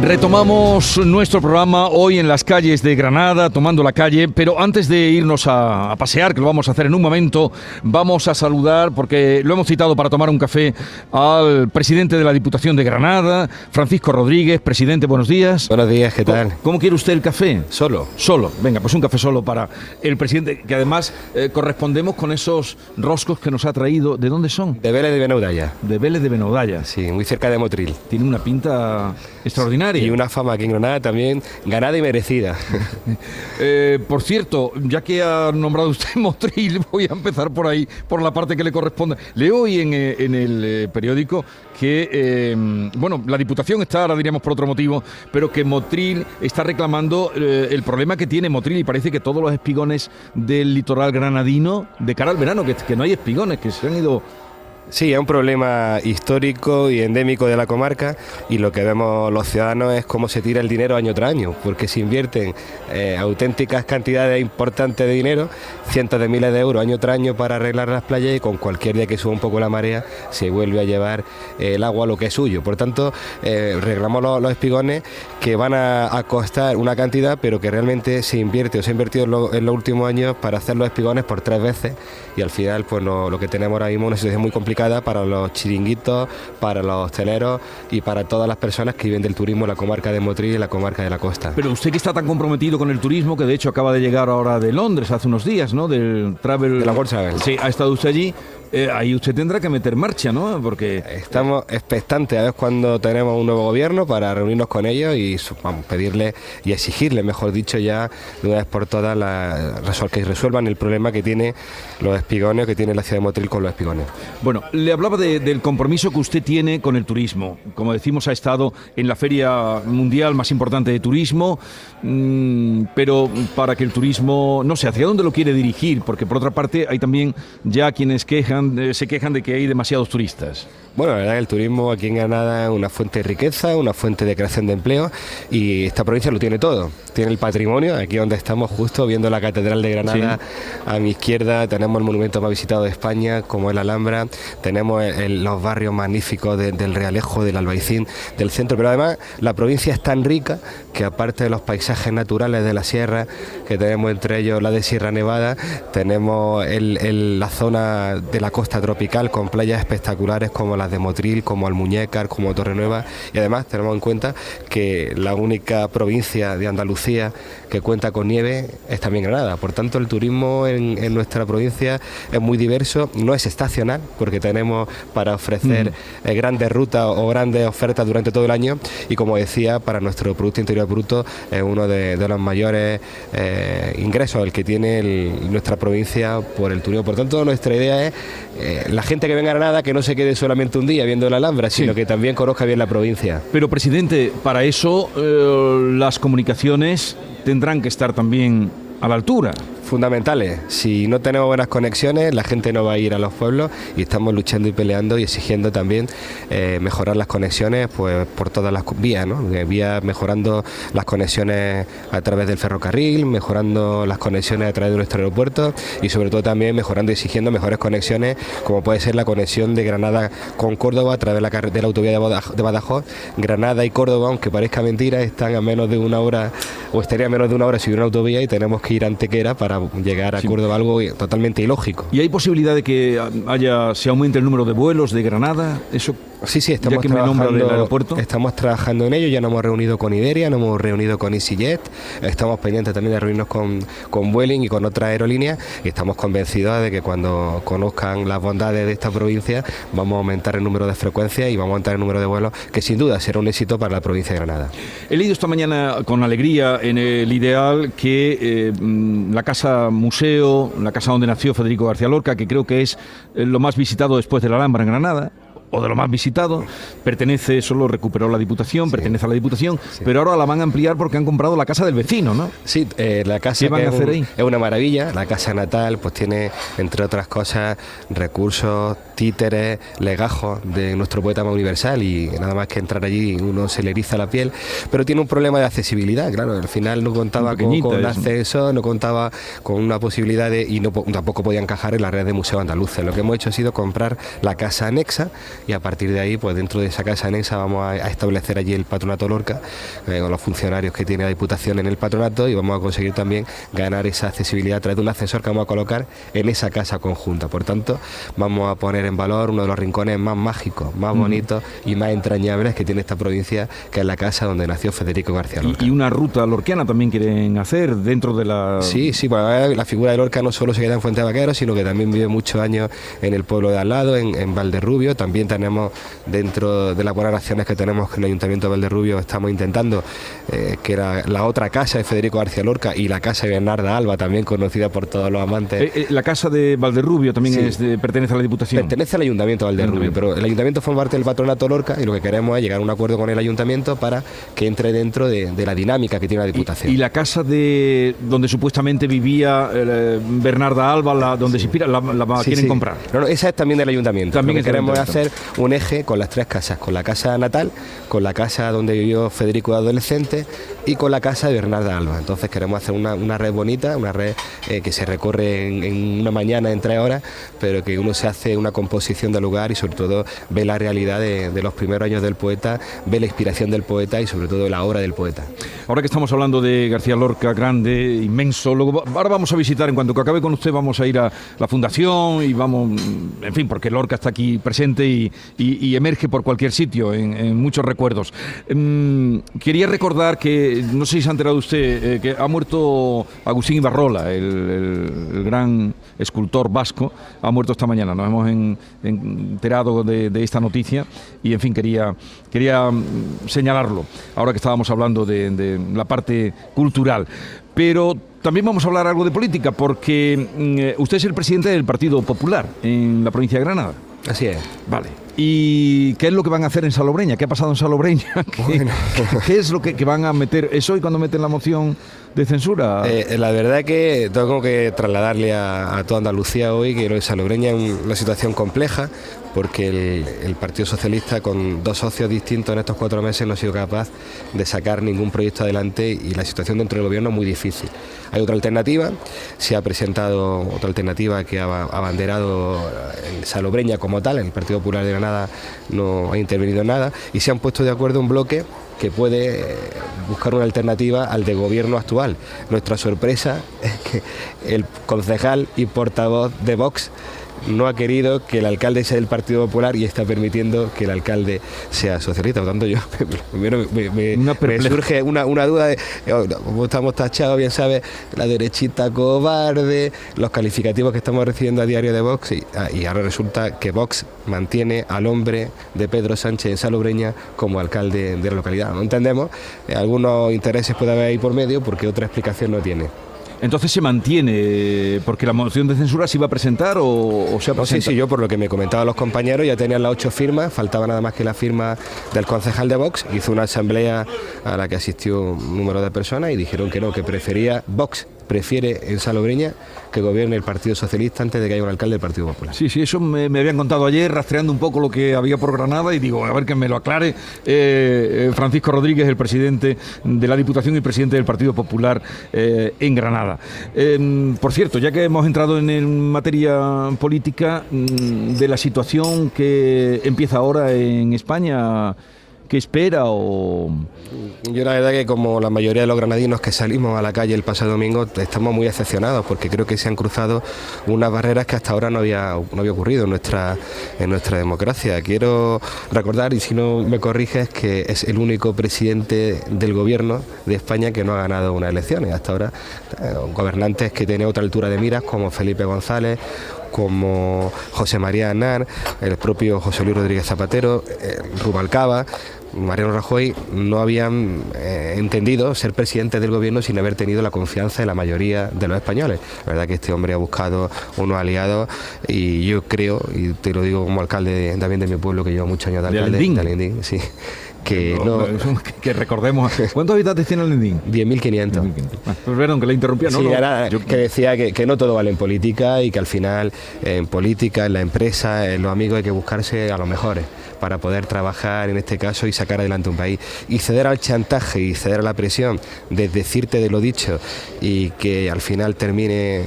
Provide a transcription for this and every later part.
Retomamos nuestro programa hoy en las calles de Granada, tomando la calle, pero antes de irnos a, pasear, que lo vamos a hacer en un momento, vamos a saludar, porque lo hemos citado para tomar un café, al presidente de la Diputación de Granada, Francisco Rodríguez. Presidente, buenos días. Buenos días, ¿qué tal? ¿Cómo, quiere usted el café? Solo. Solo. Venga, pues un café solo para el presidente, que además eh, correspondemos con esos roscos que nos ha traído. ¿De dónde son? De Vélez de Benaudalla. De Vélez de Benaudalla. Sí, muy cerca de Motril. Tiene una pinta extraordinaria. Y una fama aquí en Granada también ganada y merecida. Eh, por cierto, ya que ha nombrado usted Motril, voy a empezar por ahí, por la parte que le corresponde. Leo hoy en, eh, el eh, periódico que, bueno, la Diputación está, ahora diríamos por otro motivo, pero que Motril está reclamando el problema que tiene Motril y parece que todos los espigones del litoral granadino, de cara al verano, que, que no hay espigones, que se han ido Sí, es un problema histórico y endémico de la comarca y lo que vemos los ciudadanos es cómo se tira el dinero año tras año, porque se invierten eh, auténticas cantidades importantes de dinero, cientos de miles de euros año tras año para arreglar las playas y con cualquier día que suba un poco la marea se vuelve a llevar eh, el agua a lo que es suyo. Por tanto, eh, reclamamos los, espigones que van a, costar una cantidad, pero que realmente se invierte o se ha invertido en, los últimos años para hacer los espigones por tres veces y al final pues lo que tenemos ahora mismo es una situación muy complicada para los chiringuitos, para los hosteleros y para todas las personas que viven del turismo en la comarca de Motril y la comarca de la costa. Pero usted que está tan comprometido con el turismo, que de hecho acaba de llegar ahora de Londres hace unos días, ¿no? Del Travel... De la World Travel. Sí, ha estado usted allí. Eh, ahí usted tendrá que meter marcha, ¿no? Porque estamos expectantes a ver cuando tenemos un nuevo gobierno para reunirnos con ellos y vamos, pedirle y exigirle, mejor dicho, ya de una vez por todas la, que resuelvan el problema que tiene los espigones, que tiene la ciudad de Motril con los espigones. Bueno, le hablaba del compromiso que usted tiene con el turismo. Como decimos, ha estado en la feria mundial más importante de turismo, mm, pero para que el turismo, no sé, ¿hacia dónde lo quiere dirigir? Porque por otra parte hay también ya quienes quejan eh, se quejan de que hay demasiados turistas. Bueno, la verdad que el turismo aquí en Granada es una fuente de riqueza, una fuente de creación de empleo y esta provincia lo tiene todo. Tiene el patrimonio, aquí donde estamos justo viendo la Catedral de Granada a mi izquierda, tenemos el monumento más visitado de España, como es la Alhambra, tenemos los barrios magníficos del Realejo, del Albaicín, del centro, pero además la provincia es tan rica que aparte de los paisajes naturales de la sierra, que tenemos entre ellos la de Sierra Nevada, tenemos la zona de la costa tropical con playas espectaculares como la de Motril, como Almuñécar, como Torrenueva, y además tenemos en cuenta que la única provincia de Andalucía que cuenta con nieve es también Granada. Por tanto, el turismo en, nuestra provincia es muy diverso, no es estacional, porque tenemos para ofrecer mm. eh, grandes rutas o grandes ofertas durante todo el año, y como decía, para nuestro Producto Interior Bruto es uno de, los mayores eh, ingresos el que tiene nuestra provincia por el turismo. Por tanto, nuestra idea es eh, la gente que venga a Granada que no se quede solamente un día viendo la Alhambra, sino que también conozca bien la provincia. Pero, presidente, para eso eh, las comunicaciones tendrán que estar también a la altura fundamentales. Si no tenemos buenas conexiones, la gente no va a ir a los pueblos y estamos luchando y peleando y exigiendo también eh, mejorar las conexiones pues por todas las vías, ¿no? Vías mejorando las conexiones a través del ferrocarril, mejorando las conexiones a través de nuestro aeropuerto y sobre todo también mejorando y exigiendo mejores conexiones como puede ser la conexión de Granada con Córdoba a través de la, de la autovía de Badajoz. Granada y Córdoba, aunque parezca mentira, están a menos de una hora o estaría a menos de una hora si una autovía y tenemos que ir a Antequera para llegar a Córdoba, algo totalmente ilógico. ¿Y hay posibilidad de que haya se aumente el número de vuelos de Granada? Eso Sí, sí, estamos trabajando, estamos trabajando en ello, ya nos hemos reunido con Iberia, nos hemos reunido con EasyJet, estamos pendientes también de reunirnos con, con Vueling y con otras aerolíneas y estamos convencidos de que cuando conozcan las bondades de esta provincia vamos a aumentar el número de frecuencias y vamos a aumentar el número de vuelos, que sin duda será un éxito para la provincia de Granada. He leído esta mañana con alegría en el ideal que eh, la casa museo, la casa donde nació Federico García Lorca, que creo que es eh, lo más visitado después de la Alhambra en Granada, o de lo más visitado. Pertenece, eso lo recuperó la Diputación, pertenece a la Diputación, pero ahora la van a ampliar porque han comprado la casa del vecino, ¿no? Sí, eh, la casa ¿Qué van que a es, hacer un- ahí? es una maravilla. La casa natal, pues tiene, entre otras cosas, recursos, títeres, legajos de nuestro poeta más universal y nada más que entrar allí uno se le eriza la piel. Pero tiene un problema de accesibilidad, claro. Al final no contaba con, es. acceso, no contaba con una posibilidad de y no, po- tampoco podía encajar en la red de museos andaluces. Lo que hemos hecho ha sido comprar la casa anexa y a partir de ahí, pues dentro de esa casa anexa vamos a, a establecer allí el patronato Lorca eh, con los funcionarios que tiene la Diputación en el patronato y vamos a conseguir también ganar esa accesibilidad a través de un ascensor que vamos a colocar en esa casa conjunta. Por tanto, vamos a poner en valor uno de los rincones más mágicos, más bonitos y más entrañables que tiene esta provincia, que es la casa donde nació Federico García Lorca. Y, y una ruta lorquiana también quieren hacer dentro de la... Sí, sí, pues la figura de Lorca no solo se queda en Fuente de Vaqueros, sino que también vive muchos años en el pueblo de al lado, en, en Valderrubio. También tenemos, dentro de las buenas acciones que tenemos con el Ayuntamiento de Valderrubio, estamos intentando eh, que era la otra casa de Federico García Lorca y la casa de Bernarda Alba, también conocida por todos los amantes. Eh, eh, la casa de Valderrubio también Sí. es de- pertenece a la Diputación. Pertenece al Ayuntamiento de Valderrubio, pero el Ayuntamiento forma parte del patronato Lorca y lo que queremos es llegar a un acuerdo con el Ayuntamiento para que entre dentro de, de la dinámica que tiene la Diputación. Y, la casa de donde supuestamente vivía Bernarda Alba, la, donde se inspira, la, la Sí, quieren comprar. No, no, esa es también del ayuntamiento. También Lo que queremos hacer. Un eje con las tres casas, con la casa natal, con la casa donde vivió Federico de adolescente y con la casa de Bernarda Alba. Entonces queremos hacer una, una red bonita, una red eh, que se recorre en, una mañana, en tres horas, pero que uno se hace una composición del lugar y sobre todo ve la realidad de, los primeros años del poeta, ve la inspiración del poeta y sobre todo la obra del poeta. Ahora que estamos hablando de García Lorca, grande, inmenso, luego ahora vamos a visitar, en cuanto que acabe con usted, vamos a ir a la fundación y vamos, mm, en fin, porque Lorca está aquí presente y, emerge por cualquier sitio, en, en muchos recuerdos. Mm, quería recordar que, no sé si se ha enterado usted, eh, que ha muerto Agustín Ibarrola, el, el- el gran escultor vasco, ha muerto esta mañana, nos hemos en- enterado de, de esta noticia y, en fin, quería, quería mm, señalarlo, ahora que estábamos hablando de, de la parte cultural. Pero también vamos a hablar algo de política, porque mm, eh, usted es el presidente del Partido Popular en la provincia de Granada. Así es. Vale. ¿Y qué es lo que van a hacer en Salobreña? ¿Qué ha pasado en Salobreña? ¿Qué, Bueno. qué es lo que, que van a meter? ¿Es hoy cuando meten la moción de censura? Eh, la verdad que tengo que trasladarle a, a toda Andalucía hoy que lo de Salobreña es un- una situación compleja porque el, el Partido Socialista con dos socios distintos en estos cuatro meses no ha sido capaz de sacar ningún proyecto adelante y la situación dentro del gobierno es muy difícil. Hay otra alternativa, se ha presentado otra alternativa que ha abanderado en Salobreña como tal, el Partido Popular de Granada no ha intervenido en nada y se han puesto de acuerdo un bloque que puede eh, buscar una alternativa al de gobierno actual. Nuestra sorpresa es que el concejal y portavoz de Vox no ha querido que el alcalde sea del Partido Popular y está permitiendo que el alcalde sea socialista. Por tanto, yo primero me, me- surge una, una duda de oh, como estamos tachados, bien sabes, la derechita cobarde, los calificativos que estamos recibiendo a diario de Vox y, ah, y ahora resulta que Vox mantiene al hombre de Pedro Sánchez en Salobreña como alcalde de la localidad. No entendemos, eh, algunos intereses puede haber ahí por medio porque otra explicación no tiene. Entonces se mantiene, porque la moción de censura se iba a presentar o, o se ha No, sí, sí, yo por lo que me comentaban los compañeros ya tenían las ocho firmas, faltaba nada más que la firma del concejal de Vox, hizo una asamblea a la que asistió un número de personas y dijeron que no, que prefería Vox, prefiere en Salobreña que gobierne el Partido Socialista antes de que haya un alcalde del Partido Popular. Sí, sí, eso me, habían contado ayer, rastreando un poco lo que había por Granada y digo, a ver que me lo aclare. Eh, eh, Francisco Rodríguez, el presidente de la Diputación y presidente del Partido Popular eh, en Granada. Eh, por cierto, ya que hemos entrado en, materia política, mm, de la situación que empieza ahora en España, ¿qué espera o...? Yo la verdad que como la mayoría de los granadinos que salimos a la calle el pasado domingo estamos muy decepcionados porque creo que se han cruzado unas barreras que hasta ahora no había, no había ocurrido en nuestra, en nuestra democracia. Quiero recordar, y si no me corriges, que es el único presidente del gobierno de España que no ha ganado unas elecciones. Hasta ahora eh, gobernantes que tienen otra altura de miras como Felipe González como José María Anar, el propio José Luis Rodríguez Zapatero, eh, Rubalcaba, Mariano Rajoy no habían eh, entendido ser presidente del gobierno sin haber tenido la confianza de la mayoría de los españoles. La verdad que este hombre ha buscado unos aliados y yo creo, y te lo digo como alcalde también de mi pueblo, que llevo muchos años de alcalde, de sí, que no, que recordemos. Cuántos habitantes tiene el Lendín 10.500 pues perdón que le interrumpía no, sí, Era, que decía que, que, no todo vale en política y que al final en política en la empresa en los amigos hay que buscarse a los mejores para poder trabajar en este caso y sacar adelante un país. Y ceder al chantaje y ceder a la presión de decirte de lo dicho y que al final termine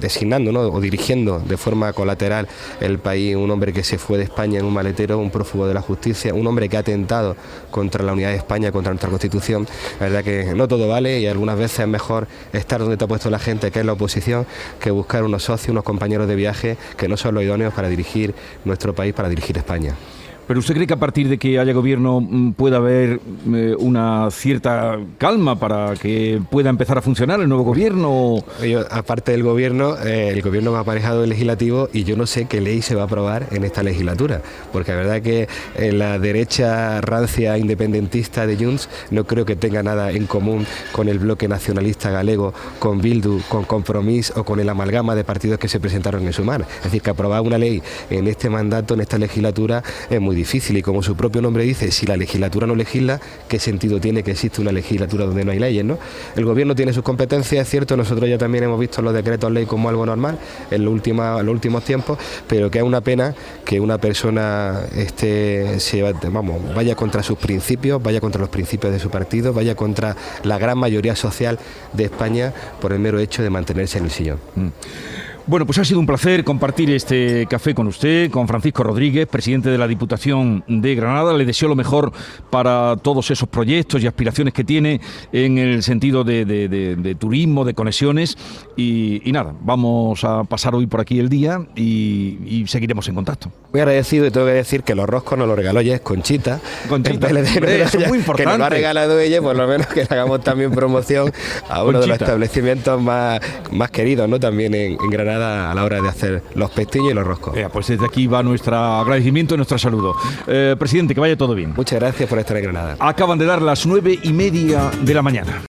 designando ¿no? o dirigiendo de forma colateral el país un hombre que se fue de España en un maletero, un prófugo de la justicia, un hombre que ha atentado contra la unidad de España, contra nuestra constitución. La verdad que no todo vale y algunas veces es mejor estar donde te ha puesto la gente, que es la oposición, que buscar unos socios, unos compañeros de viaje que no son los idóneos para dirigir nuestro país, para dirigir España. ¿Pero usted cree que a partir de que haya gobierno mm, pueda haber eh, una cierta calma para que pueda empezar a funcionar el nuevo gobierno? Yo, aparte del gobierno, eh, el gobierno me ha aparejado el legislativo y yo no sé qué ley se va a aprobar en esta legislatura, porque la verdad que eh, la derecha rancia independentista de Junts no creo que tenga nada en común con el bloque nacionalista galego, con Bildu, con Compromís o con el amalgama de partidos que se presentaron en Sumar. Es decir, que aprobar una ley en este mandato, en esta legislatura, es muy difícil y como su propio nombre dice, si la legislatura no legisla, ¿qué sentido tiene que existe una legislatura donde no hay leyes? ¿no? El gobierno tiene sus competencias, es cierto, nosotros ya también hemos visto los decretos ley como algo normal en los, últimos, los últimos tiempos, pero que es una pena que una persona esté, se, vamos, vaya contra sus principios, vaya contra los principios de su partido, vaya contra la gran mayoría social de España por el mero hecho de mantenerse en el sillón. Mm. Bueno, pues ha sido un placer compartir este café con usted, con Francisco Rodríguez, presidente de la Diputación de Granada. Le deseo lo mejor para todos esos proyectos y aspiraciones que tiene en el sentido de, turismo, de conexiones. Y, nada, vamos a pasar hoy por aquí el día y, seguiremos en contacto. Muy agradecido y tengo que decir que los roscos nos los regaló ya es Conchita. Conchita, eso es muy importante. Que nos lo ha regalado ella, por lo menos que le hagamos también promoción a uno de los establecimientos más, más queridos, ¿no? También en Granada a la hora de hacer los pestillos y los roscos. pues desde aquí va nuestro agradecimiento y nuestro saludo. Eh, presidente, que vaya todo bien. Muchas gracias por estar en Granada. Acaban de dar las nueve y media de la mañana.